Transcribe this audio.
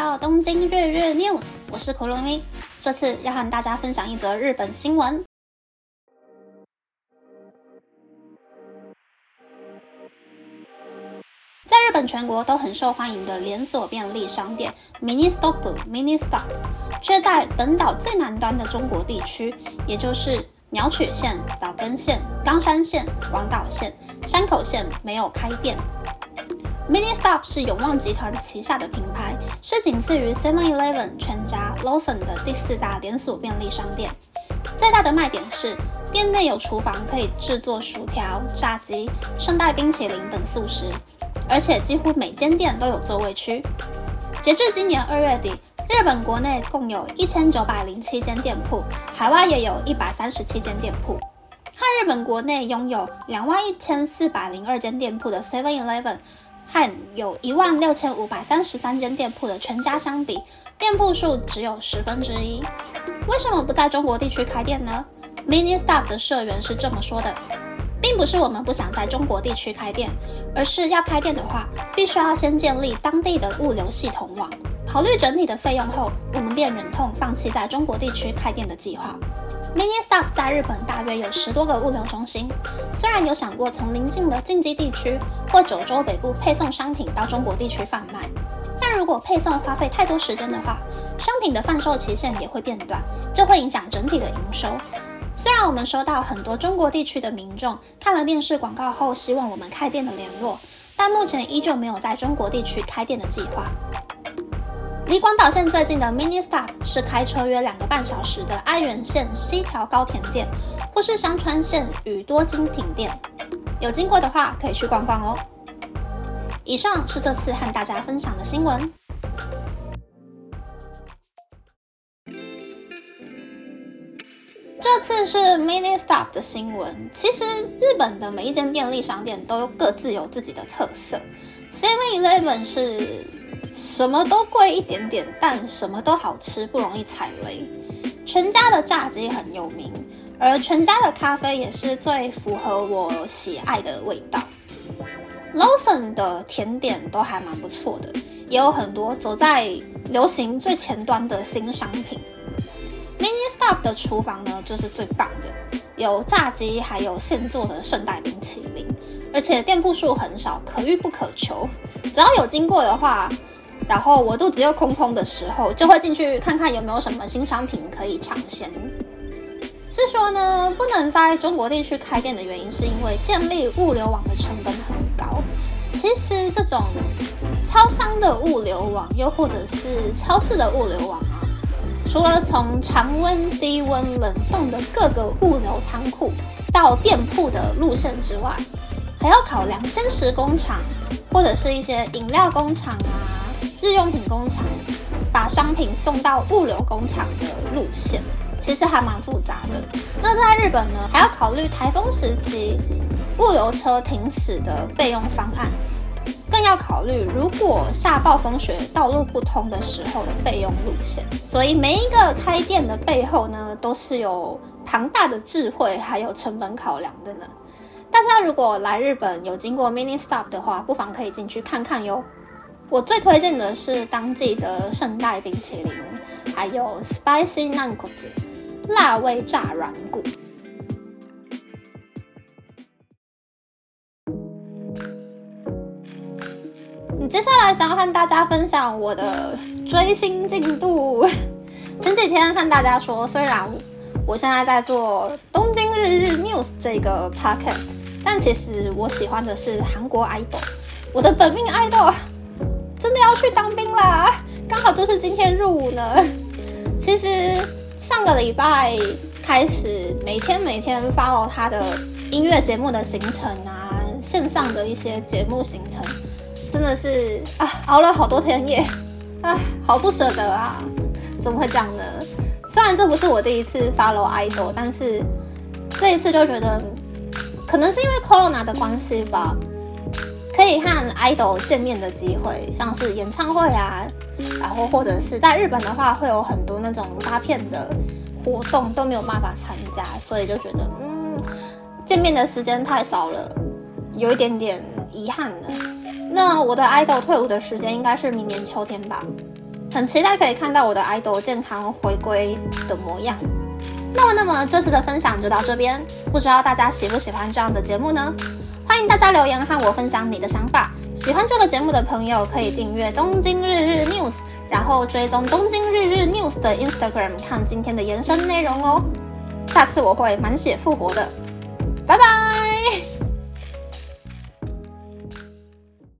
到东京日日 news，我是可露咪。这次要和大家分享一则日本新闻。在日本全国都很受欢迎的连锁便利商店 Mini Stop Mini Stop，却在本岛最南端的中国地区，也就是鸟取县、岛根县、冈山县、广岛县、山口县没有开店。Mini Stop 是永旺集团旗下的品牌，是仅次于 Seven Eleven、全家、Lawson 的第四大连锁便利商店。最大的卖点是店内有厨房，可以制作薯条、炸鸡、圣代冰淇淋等速食，而且几乎每间店都有座位区。截至今年二月底，日本国内共有一千九百零七间店铺，海外也有一百三十七间店铺。和日本国内拥有两万一千四百零二间店铺的 Seven Eleven。和有一万六千五百三十三间店铺的全家相比，店铺数只有十分之一。为什么不在中国地区开店呢？Mini Stop 的社员是这么说的，并不是我们不想在中国地区开店，而是要开店的话，必须要先建立当地的物流系统网。考虑整体的费用后，我们便忍痛放弃在中国地区开店的计划。Mini Stop 在日本大约有十多个物流中心。虽然有想过从邻近的近畿地区或九州北部配送商品到中国地区贩卖，但如果配送花费太多时间的话，商品的贩售期限也会变短，这会影响整体的营收。虽然我们收到很多中国地区的民众看了电视广告后希望我们开店的联络，但目前依旧没有在中国地区开店的计划。离广岛县最近的 Mini Stop 是开车约两个半小时的爱媛县西条高田店，或是香川县宇多津町店。有经过的话，可以去逛逛哦。以上是这次和大家分享的新闻。这次是 Mini Stop 的新闻。其实日本的每一间便利商店都各自有自己的特色。Seven Eleven 是。什么都贵一点点，但什么都好吃，不容易踩雷。全家的炸鸡很有名，而全家的咖啡也是最符合我喜爱的味道。Lawson 的甜点都还蛮不错的，也有很多走在流行最前端的新商品。Mini Stop 的厨房呢，就是最棒的，有炸鸡，还有现做的圣代冰淇淋，而且店铺数很少，可遇不可求。只要有经过的话。然后我肚子又空空的时候，就会进去看看有没有什么新商品可以抢先。是说呢，不能在中国地区开店的原因，是因为建立物流网的成本很高。其实这种超商的物流网，又或者是超市的物流网啊，除了从常温、低温、冷冻的各个物流仓库到店铺的路线之外，还要考量鲜食工厂或者是一些饮料工厂啊。日用品工厂把商品送到物流工厂的路线，其实还蛮复杂的。那在日本呢，还要考虑台风时期物流车停驶的备用方案，更要考虑如果下暴风雪道路不通的时候的备用路线。所以每一个开店的背后呢，都是有庞大的智慧还有成本考量的呢。大家如果来日本有经过 Mini Stop 的话，不妨可以进去看看哟。我最推荐的是当季的圣代冰淇淋，还有 Spicy Nankos 辣味炸软骨。你接下来想要和大家分享我的追星进度。前几天和大家说，虽然我现在在做东京日日 News 这个 podcast，但其实我喜欢的是韩国 idol，我的本命 idol。真的要去当兵啦！刚好就是今天入伍呢。其实上个礼拜开始，每天每天 follow 他的音乐节目的行程啊，线上的一些节目行程，真的是啊，熬了好多天夜，啊，好不舍得啊！怎么会这样呢？虽然这不是我第一次 follow idol，但是这一次就觉得，可能是因为 corona 的关系吧。可以和 idol 见面的机会，像是演唱会啊，然后或者是在日本的话，会有很多那种发片的活动都没有办法参加，所以就觉得嗯，见面的时间太少了，有一点点遗憾了。那我的 idol 退伍的时间应该是明年秋天吧？很期待可以看到我的 idol 健康回归的模样。那么，那么这次的分享就到这边，不知道大家喜不喜欢这样的节目呢？欢迎大家留言和我分享你的想法。喜欢这个节目的朋友可以订阅东京日日 news，然后追踪东京日日 news 的 Instagram 看今天的延伸内容哦。下次我会满血复活的，拜拜。